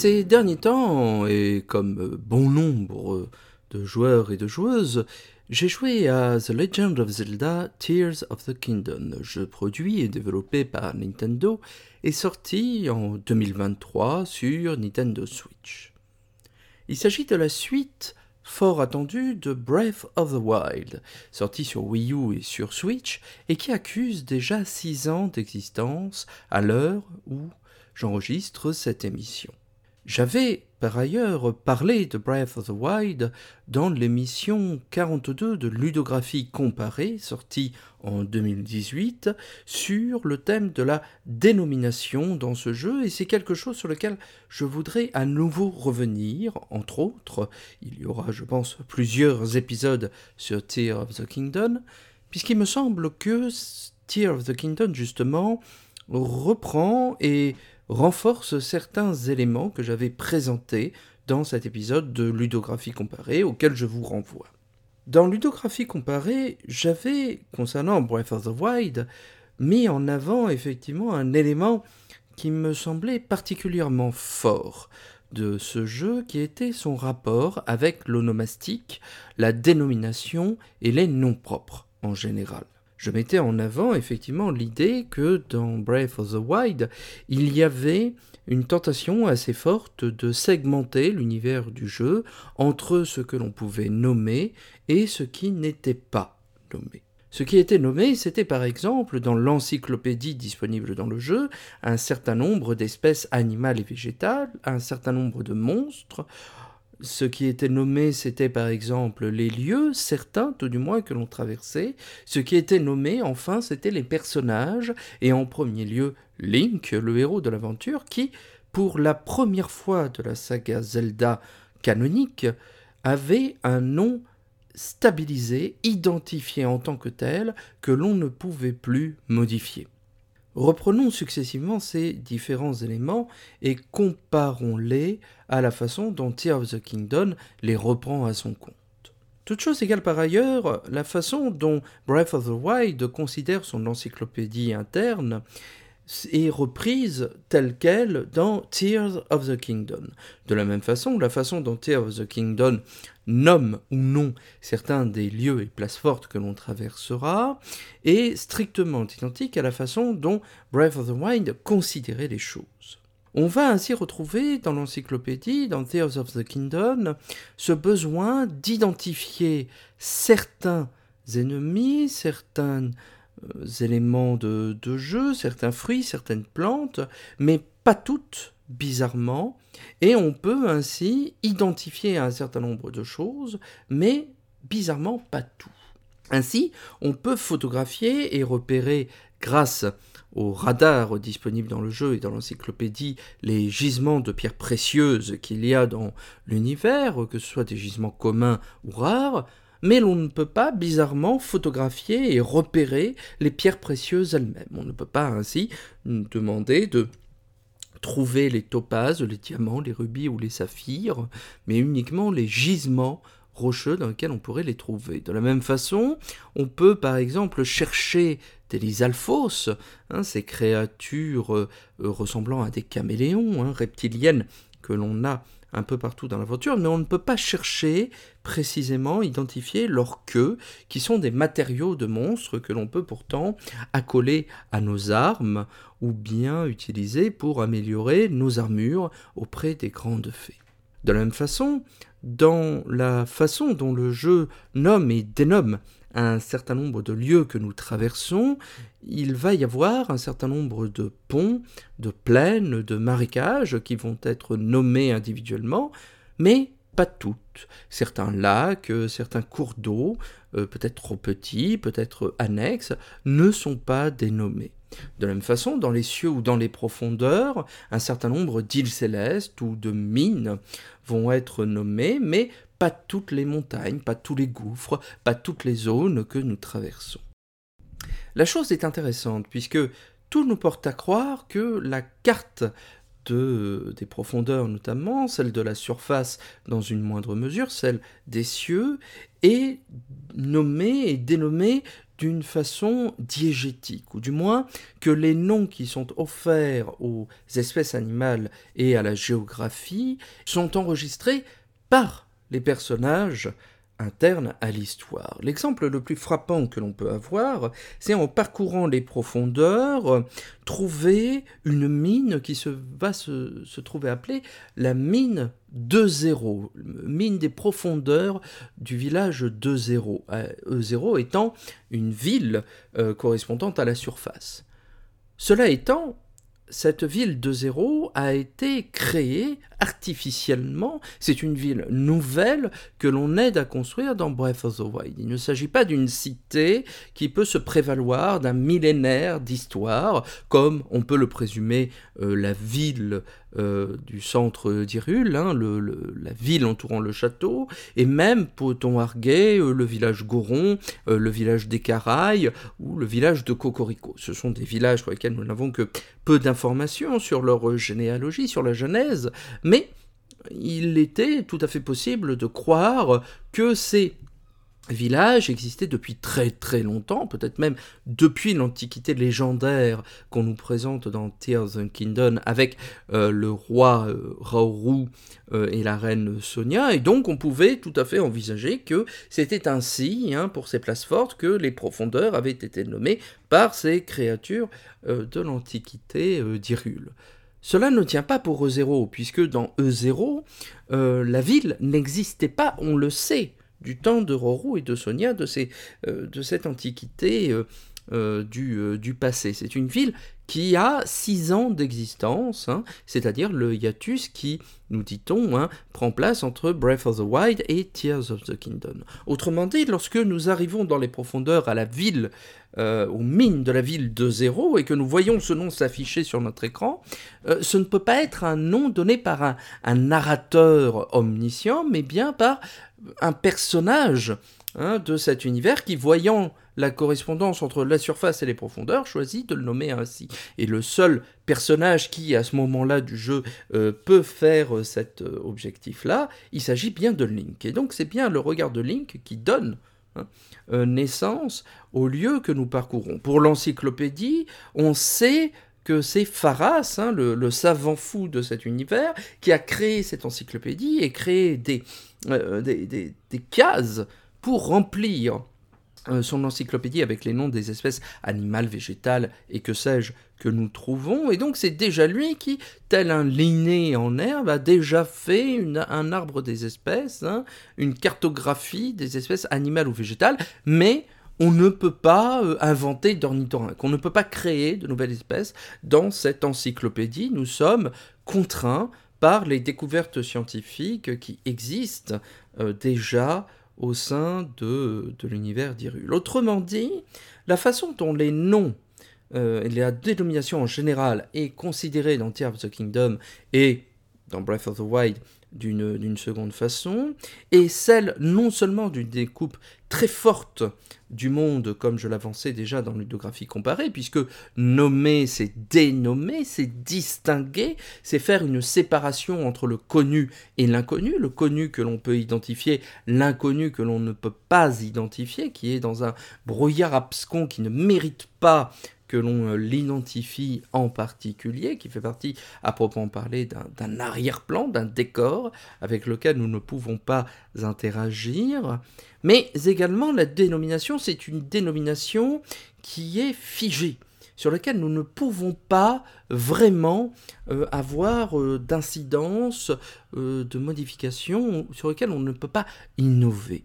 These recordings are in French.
Ces derniers temps, et comme bon nombre de joueurs et de joueuses, j'ai joué à The Legend of Zelda Tears of the Kingdom, jeu produit et développé par Nintendo et sorti en 2023 sur Nintendo Switch. Il s'agit de la suite fort attendue de Breath of the Wild, sorti sur Wii U et sur Switch, et qui accuse déjà 6 ans d'existence à l'heure où j'enregistre cette émission. J'avais par ailleurs parlé de Breath of the Wild dans l'émission 42 de Ludographie comparée, sortie en 2018, sur le thème de la dénomination dans ce jeu, et c'est quelque chose sur lequel je voudrais à nouveau revenir, entre autres. Il y aura, je pense, plusieurs épisodes sur Tear of the Kingdom, puisqu'il me semble que Tear of the Kingdom, justement, reprend et renforce certains éléments que j'avais présentés dans cet épisode de ludographie comparée auquel je vous renvoie. Dans ludographie comparée, j'avais, concernant Breath of the Wild, mis en avant effectivement un élément qui me semblait particulièrement fort de ce jeu qui était son rapport avec l'onomastique, la dénomination et les noms propres en général je mettais en avant effectivement l'idée que dans Breath of the Wild, il y avait une tentation assez forte de segmenter l'univers du jeu entre ce que l'on pouvait nommer et ce qui n'était pas nommé. Ce qui était nommé, c'était par exemple, dans l'encyclopédie disponible dans le jeu, un certain nombre d'espèces animales et végétales, un certain nombre de monstres, ce qui était nommé, c'était par exemple les lieux, certains tout du moins que l'on traversait. Ce qui était nommé, enfin, c'était les personnages, et en premier lieu Link, le héros de l'aventure, qui, pour la première fois de la saga Zelda canonique, avait un nom stabilisé, identifié en tant que tel, que l'on ne pouvait plus modifier. Reprenons successivement ces différents éléments et comparons-les à la façon dont Tear of the Kingdom les reprend à son compte. Toute chose égale par ailleurs, la façon dont Breath of the Wild considère son encyclopédie interne est reprise telle qu'elle dans Tears of the Kingdom. De la même façon, la façon dont Tears of the Kingdom nomme ou non certains des lieux et places fortes que l'on traversera est strictement identique à la façon dont Breath of the Wild considérait les choses. On va ainsi retrouver dans l'encyclopédie, dans Tears of the Kingdom, ce besoin d'identifier certains ennemis, certains euh, éléments de, de, jeu, certains fruits, certaines plantes, mais pas toutes, bizarrement, et on peut ainsi identifier un certain nombre de choses, mais bizarrement pas tout. Ainsi, on peut photographier et repérer grâce au radar disponible dans le jeu et dans l'encyclopédie les gisements de pierres précieuses qu'il y a dans l'univers, que ce soit des gisements communs ou rares, mais l'on ne peut pas bizarrement photographier et repérer les pierres précieuses elles-mêmes. On ne peut pas ainsi demander de trouver les topazes, les diamants, les rubis ou les saphirs, mais uniquement les gisements rocheux dans lesquels on pourrait les trouver. De la même façon, on peut par exemple chercher des lysalphos, hein, ces créatures euh, ressemblant à des caméléons, hein, reptiliennes que l'on a un peu partout dans l'aventure, mais on ne peut pas chercher précisément, identifier leurs queues, qui sont des matériaux de monstres que l'on peut pourtant accoler à nos armes ou bien utiliser pour améliorer nos armures auprès des grandes fées. De la même façon, dans la façon dont le jeu nomme et dénomme un certain nombre de lieux que nous traversons, il va y avoir un certain nombre de ponts, de plaines, de marécages qui vont être nommés individuellement, mais pas toutes. Certains lacs, euh, certains cours d'eau, euh, peut-être trop petits, peut-être annexes, ne sont pas dénommés. De la même façon, dans les cieux ou dans les profondeurs, un certain nombre d'îles célestes ou de mines vont être nommées, mais pas toutes les montagnes, pas tous les gouffres, pas toutes les zones que nous traversons. La chose est intéressante puisque tout nous porte à croire que la carte de, des profondeurs notamment, celle de la surface dans une moindre mesure, celle des cieux, est nommée et dénommée d'une façon diégétique, ou du moins que les noms qui sont offerts aux espèces animales et à la géographie sont enregistrés par les personnages interne à l'histoire. L'exemple le plus frappant que l'on peut avoir, c'est en parcourant les profondeurs, trouver une mine qui se, va se, trouver appelée la mine de zéro, mine des profondeurs du village de zéro, E0 étant une ville euh, correspondant à la surface. Cela étant, cette ville de zéro a été créée artificiellement. C'est une ville nouvelle que l'on aide à construire dans Breath of the Wild. Il ne s'agit pas d'une cité qui peut se prévaloir d'un millénaire d'histoire, comme on peut le présumer euh, la ville euh, du centre d'Irul, hein, la ville entourant le château, et même Arguet, euh, le village Goron, le village des Caraïs ou le village de Cocorico. Ce sont des villages pour lesquels nous n'avons que peu d'informations sur leur généalogie, sur la genèse, mais il était tout à fait possible de croire que ces villages existaient depuis très très longtemps, peut-être même depuis l'Antiquité légendaire qu'on nous présente dans Tears of Kingdom avec euh, le roi euh, Raoru euh, et la reine Sonia, et donc on pouvait tout à fait envisager que c'était ainsi, hein, pour ces places fortes, que les profondeurs avaient été nommées par ces créatures de l'Antiquité d'Irule. Cela ne tient pas pour E0, puisque dans E0, euh, la ville n'existait pas, on le sait, du temps de Rorou et de Sonia, de, ces, euh, de cette antiquité euh, du, du, passé. C'est une ville qui a six ans d'existence, hein, c'est-à-dire le hiatus qui, nous dit-on, hein, prend place entre Breath of the Wild et Tears of the Kingdom. Autrement dit, lorsque nous arrivons dans les profondeurs à la ville, euh, aux mines de la ville de zéro, et que nous voyons ce nom s'afficher sur notre écran, euh, ce ne peut pas être un nom donné par un, un narrateur omniscient, mais bien par un personnage hein, de cet univers qui, voyant la correspondance entre la surface et les profondeurs, choisit de le nommer ainsi. Et le seul personnage qui, à ce moment-là du jeu, euh, peut faire euh, cet euh, objectif-là, il s'agit bien de Link. Et donc c'est bien le regard de Link qui donne hein, naissance au lieu que nous parcourons. Pour l'encyclopédie, on sait que c'est Pharas, hein, le, savant fou de cet univers, qui a créé cette encyclopédie et créé des, des cases pour remplir euh, son encyclopédie avec les noms des espèces animales, végétales et que sais-je que nous trouvons. Et donc c'est déjà lui qui, tel un linné en herbe, a déjà fait un arbre des espèces, hein, une cartographie des espèces animales ou végétales, mais on ne peut pas euh, inventer d'ornithorynque, on ne peut pas créer de nouvelles espèces dans cette encyclopédie. Nous sommes contraints par les découvertes scientifiques qui existent euh, déjà au sein de, de l'univers d'Irul. Autrement dit, la façon dont les noms euh, et la dénomination en général est considérée dans Tears of the Kingdom et dans Breath of the Wild d'une seconde façon, et celle non seulement d'une découpe très forte du monde, comme je l'avançais déjà dans l'udographie comparée, puisque nommer, c'est dénommer, c'est distinguer, c'est faire une séparation entre le connu et l'inconnu, le connu que l'on peut identifier, l'inconnu que l'on ne peut pas identifier, qui est dans un brouillard abscon qui ne mérite pas que l'on euh, l'identifie en particulier, qui fait partie, à proprement parler, d'un arrière-plan, d'un décor avec lequel nous ne pouvons pas interagir. Mais également, la dénomination, c'est une dénomination qui est figée sur laquelle nous ne pouvons pas vraiment euh, avoir euh, d'incidence, de modification, sur lequel on ne peut pas innover.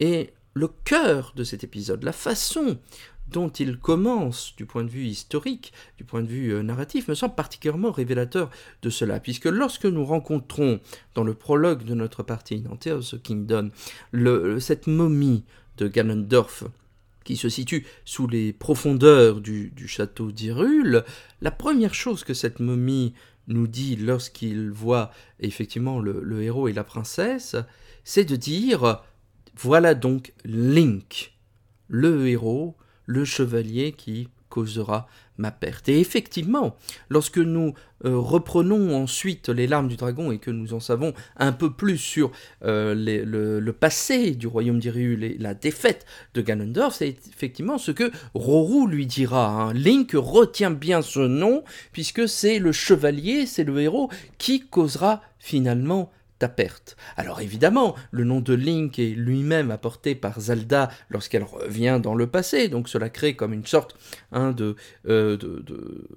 Et le cœur de cet épisode, la façon dont il commence du point de vue historique, du point de vue euh, narratif, me semble particulièrement révélateur de cela, puisque lorsque nous rencontrons dans le prologue de notre partie, dans Tears Kingdom, cette momie de Ganondorf, qui se situe sous les profondeurs du, château d'Irule, la première chose que cette momie nous dit lorsqu'il voit effectivement le héros et la princesse, c'est de dire voilà donc Link, le héros, le chevalier qui causera ma perte. Et effectivement, lorsque nous euh, reprenons ensuite les larmes du dragon et que nous en savons un peu plus sur euh, le, passé du royaume d'Irul et la défaite de Ganondorf, c'est effectivement ce que Roru lui dira. Hein. Link retient bien ce nom puisque c'est le chevalier, c'est le héros qui causera finalement ta perte. Alors évidemment, le nom de Link est lui-même apporté par Zelda lorsqu'elle revient dans le passé, donc cela crée comme une sorte hein, euh, de,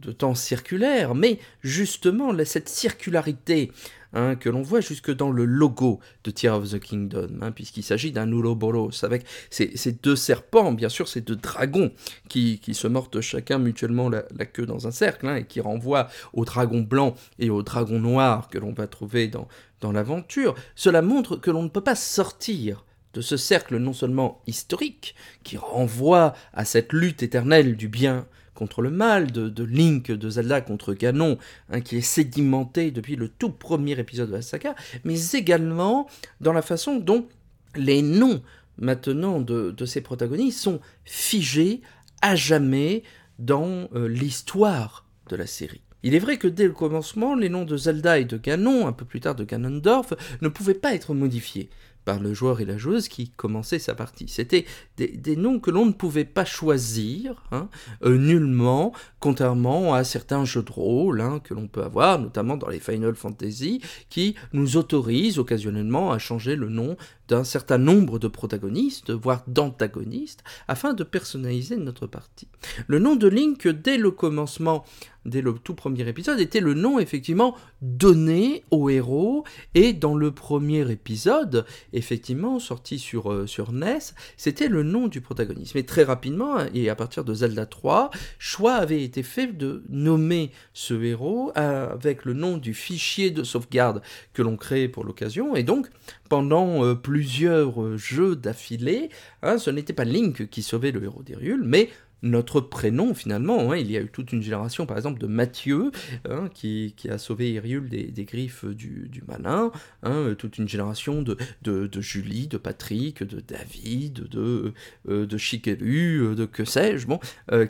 de, temps circulaire, mais justement cette circularité Hein, que l'on voit jusque dans le logo de Tear of the Kingdom, hein, puisqu'il s'agit d'un Ouroboros, avec ces, deux serpents, bien sûr, ces deux dragons, qui, se mordent chacun mutuellement la, queue dans un cercle, hein, et qui renvoient au dragon blanc et au dragon noir que l'on va trouver dans, dans l'aventure. Cela montre que l'on ne peut pas sortir de ce cercle non seulement historique, qui renvoie à cette lutte éternelle du bien contre le mal, de, Link, de Zelda contre Ganon, hein, qui est sédimenté depuis le tout premier épisode de la saga, mais également dans la façon dont les noms maintenant de, ces protagonistes sont figés à jamais dans euh, l'histoire de la série. Il est vrai que dès le commencement, les noms de Zelda et de Ganon, un peu plus tard de Ganondorf, ne pouvaient pas être modifiés par le joueur et la joueuse qui commençait sa partie. C'était des, noms que l'on ne pouvait pas choisir hein, euh, nullement, contrairement à certains jeux de rôle hein, que l'on peut avoir, notamment dans les Final Fantasy, qui nous autorisent occasionnellement à changer le nom d'un certain nombre de protagonistes, voire d'antagonistes, afin de personnaliser notre partie. Le nom de Link, dès le commencement, dès le tout premier épisode, était le nom effectivement donné au héros, et dans le premier épisode, effectivement, sorti sur, euh, sur NES, c'était le nom du protagoniste. Mais très rapidement, et à partir de Zelda 3, choix avait été fait de nommer ce héros avec le nom du fichier de sauvegarde que l'on crée pour l'occasion, et donc, pendant euh, plusieurs euh, jeux d'affilée, hein, ce n'était pas Link qui sauvait le héros d'Hyrule, mais notre prénom finalement. Hein. Il y a eu toute une génération par exemple de Mathieu hein, qui, qui, a sauvé Hyrule des, des griffes du, du malin, hein, toute une génération de, de, de, Julie, de Patrick, de David, de, euh, de Shikeru, de que sais-je, bon,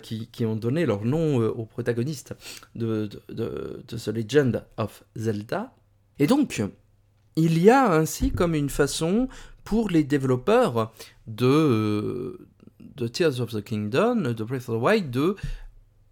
qui, qui, ont donné leur nom aux protagonistes de, de, The Legend of Zelda. Et donc, il y a ainsi comme une façon pour les développeurs de, de Tears of the Kingdom, de Breath of the Wild, de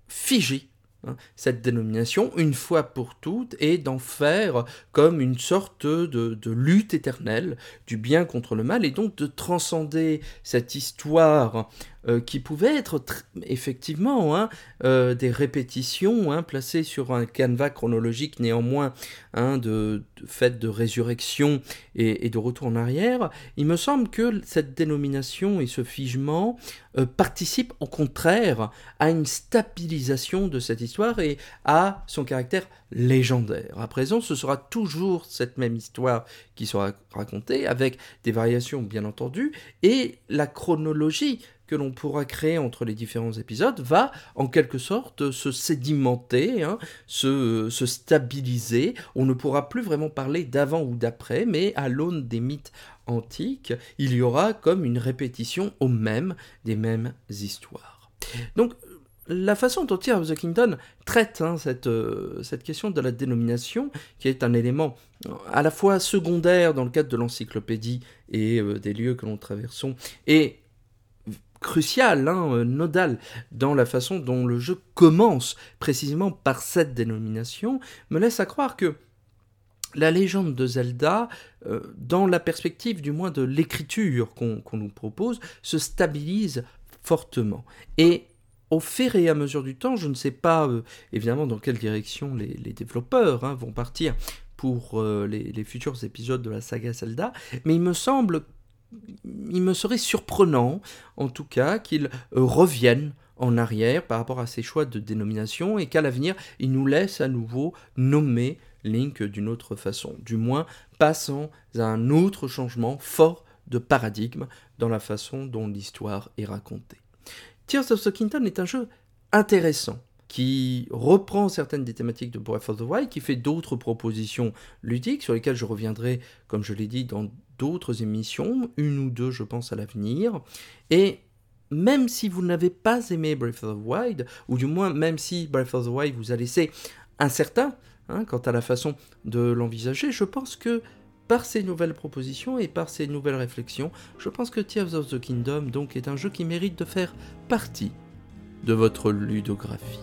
figer hein, cette dénomination une fois pour toutes et d'en faire comme une sorte de, de, lutte éternelle du bien contre le mal et donc de transcender cette histoire euh, qui pouvaient être effectivement hein, euh, des répétitions hein, placées sur un canevas chronologique néanmoins hein, de, fait de résurrection et, de retour en arrière, il me semble que cette dénomination et ce figement euh, participent au contraire à une stabilisation de cette histoire et à son caractère légendaire. À présent, ce sera toujours cette même histoire qui sera racontée, avec des variations bien entendu, et la chronologie que l'on pourra créer entre les différents épisodes va en quelque sorte se sédimenter, hein, se, se, stabiliser. On ne pourra plus vraiment parler d'avant ou d'après, mais à l'aune des mythes antiques, il y aura comme une répétition au même des mêmes histoires. Donc la façon dont Tear of the Kingdom traite hein, cette, euh, cette question de la dénomination, qui est un élément à la fois secondaire dans le cadre de l'encyclopédie et euh, des lieux que nous traversons, et crucial, hein, euh, nodal, dans la façon dont le jeu commence précisément par cette dénomination, me laisse à croire que la légende de Zelda, euh, dans la perspective du moins de l'écriture qu'on nous propose, se stabilise fortement. Et au fur et à mesure du temps, je ne sais pas euh, évidemment dans quelle direction les, développeurs hein, vont partir pour les, les, futurs épisodes de la saga Zelda, mais il me semble il me serait surprenant, en tout cas, qu'il euh, revienne en arrière par rapport à ses choix de dénomination et qu'à l'avenir, il nous laisse à nouveau nommer Link d'une autre façon, du moins passant à un autre changement fort de paradigme dans la façon dont l'histoire est racontée. Tears of the Kingdom est un jeu intéressant qui reprend certaines des thématiques de Breath of the Wild, qui fait d'autres propositions ludiques sur lesquelles je reviendrai, comme je l'ai dit, dans d'autres émissions, une ou deux je pense à l'avenir, et même si vous n'avez pas aimé Breath of the Wild, ou du moins même si Breath of the Wild vous a laissé incertain hein, quant à la façon de l'envisager, je pense que par ces nouvelles propositions et par ces nouvelles réflexions, je pense que Tears of the Kingdom donc est un jeu qui mérite de faire partie de votre ludographie.